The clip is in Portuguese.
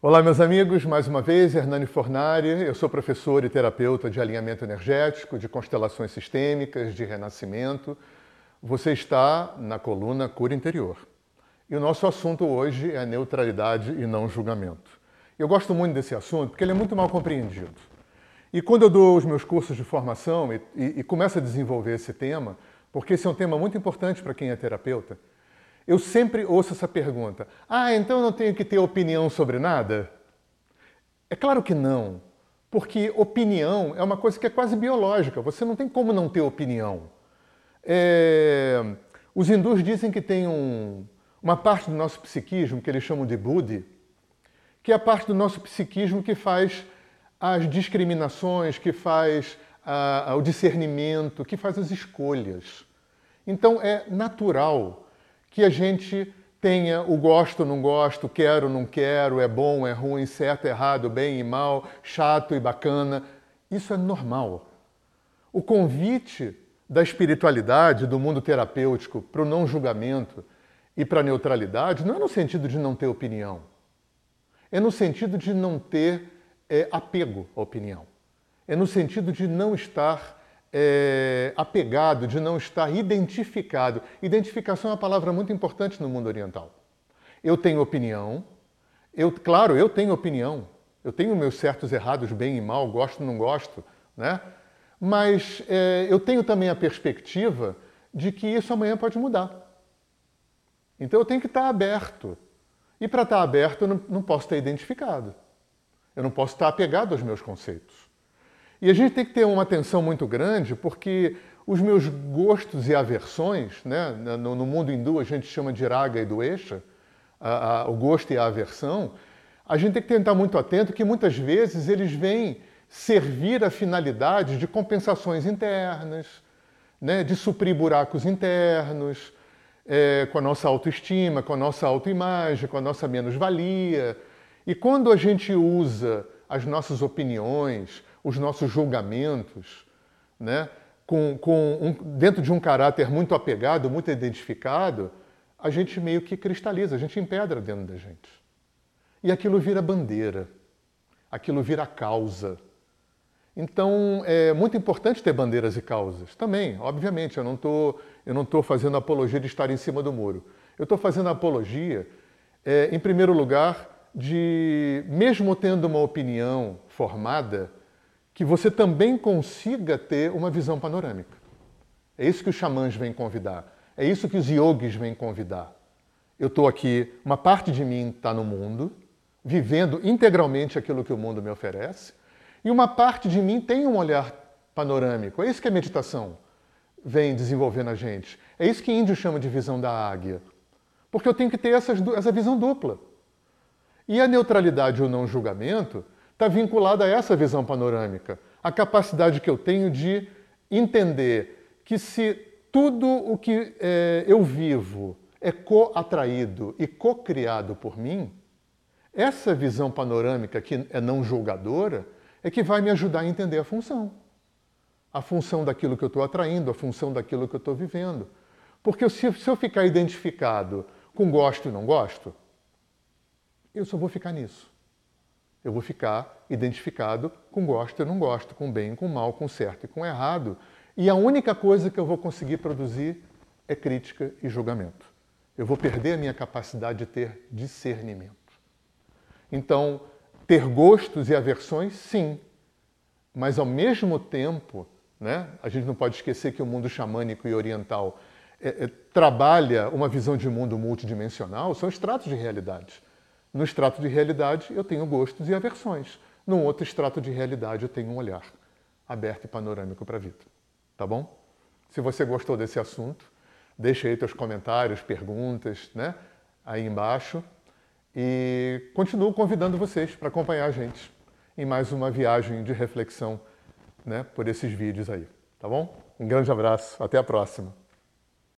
Olá, meus amigos, mais uma vez, Hernani Fornari. Eu sou professor e terapeuta de alinhamento energético, de constelações sistêmicas, de renascimento. Você está na coluna Cura Interior. E o nosso assunto hoje é neutralidade e não julgamento. Eu gosto muito desse assunto porque ele é muito mal compreendido. E quando eu dou os meus cursos de formação e, e, e começo a desenvolver esse tema, porque esse é um tema muito importante para quem é terapeuta, eu sempre ouço essa pergunta: ah, então eu não tenho que ter opinião sobre nada? É claro que não, porque opinião é uma coisa que é quase biológica, você não tem como não ter opinião. É... Os hindus dizem que tem um, uma parte do nosso psiquismo que eles chamam de buddhi, que é a parte do nosso psiquismo que faz as discriminações, que faz a, a, o discernimento, que faz as escolhas. Então é natural que a gente tenha o gosto, não gosto, quero, não quero, é bom, é ruim, certo, errado, bem e mal, chato e bacana. Isso é normal. O convite da espiritualidade, do mundo terapêutico, para o não julgamento e para a neutralidade não é no sentido de não ter opinião. É no sentido de não ter é, apego à opinião. É no sentido de não estar é, apegado, de não estar identificado. Identificação é uma palavra muito importante no mundo oriental. Eu tenho opinião, eu, claro, eu tenho opinião, eu tenho meus certos errados, bem e mal, gosto não gosto, né? mas é, eu tenho também a perspectiva de que isso amanhã pode mudar. Então eu tenho que estar aberto. E para estar aberto eu não, não posso estar identificado. Eu não posso estar apegado aos meus conceitos. E a gente tem que ter uma atenção muito grande, porque os meus gostos e aversões, né, no, no mundo hindu a gente chama de raga e doesha, a, a, o gosto e a aversão, a gente tem que tentar muito atento que muitas vezes eles vêm servir a finalidade de compensações internas, né, de suprir buracos internos, é, com a nossa autoestima, com a nossa autoimagem, com a nossa menos-valia. E quando a gente usa as nossas opiniões, os nossos julgamentos, né? com, com um, dentro de um caráter muito apegado, muito identificado, a gente meio que cristaliza, a gente empedra dentro da gente. E aquilo vira bandeira, aquilo vira causa. Então, é muito importante ter bandeiras e causas. Também, obviamente, eu não estou eu não estou fazendo apologia de estar em cima do muro. Eu estou fazendo apologia, é, em primeiro lugar, de, mesmo tendo uma opinião formada, que você também consiga ter uma visão panorâmica. É isso que os xamãs vêm convidar. É isso que os yogis vêm convidar. Eu estou aqui, uma parte de mim está no mundo, vivendo integralmente aquilo que o mundo me oferece, e uma parte de mim tem um olhar panorâmico. É isso que a meditação vem desenvolver na gente. É isso que índio chama de visão da águia. Porque eu tenho que ter essas, essa visão dupla. E a neutralidade ou não julgamento está vinculada a essa visão panorâmica, a capacidade que eu tenho de entender que se tudo o que é, eu vivo é co-atraído e co-criado por mim, essa visão panorâmica que é não julgadora é que vai me ajudar a entender a função. A função daquilo que eu estou atraindo, a função daquilo que eu estou vivendo. Porque se, se eu ficar identificado com gosto e não gosto, eu só vou ficar nisso eu vou ficar identificado com gosto e não gosto, com bem e com mal, com certo e com errado. E a única coisa que eu vou conseguir produzir é crítica e julgamento. Eu vou perder a minha capacidade de ter discernimento. Então, ter gostos e aversões, sim, mas ao mesmo tempo, né, a gente não pode esquecer que o mundo xamânico e oriental é, é, trabalha uma visão de mundo multidimensional, são estratos de realidade. No extrato de realidade, eu tenho gostos e aversões. No outro extrato de realidade, eu tenho um olhar aberto e panorâmico para a vida. Tá bom? Se você gostou desse assunto, deixe aí seus comentários, perguntas, né? Aí embaixo. E continuo convidando vocês para acompanhar a gente em mais uma viagem de reflexão né, por esses vídeos aí. Tá bom? Um grande abraço, até a próxima.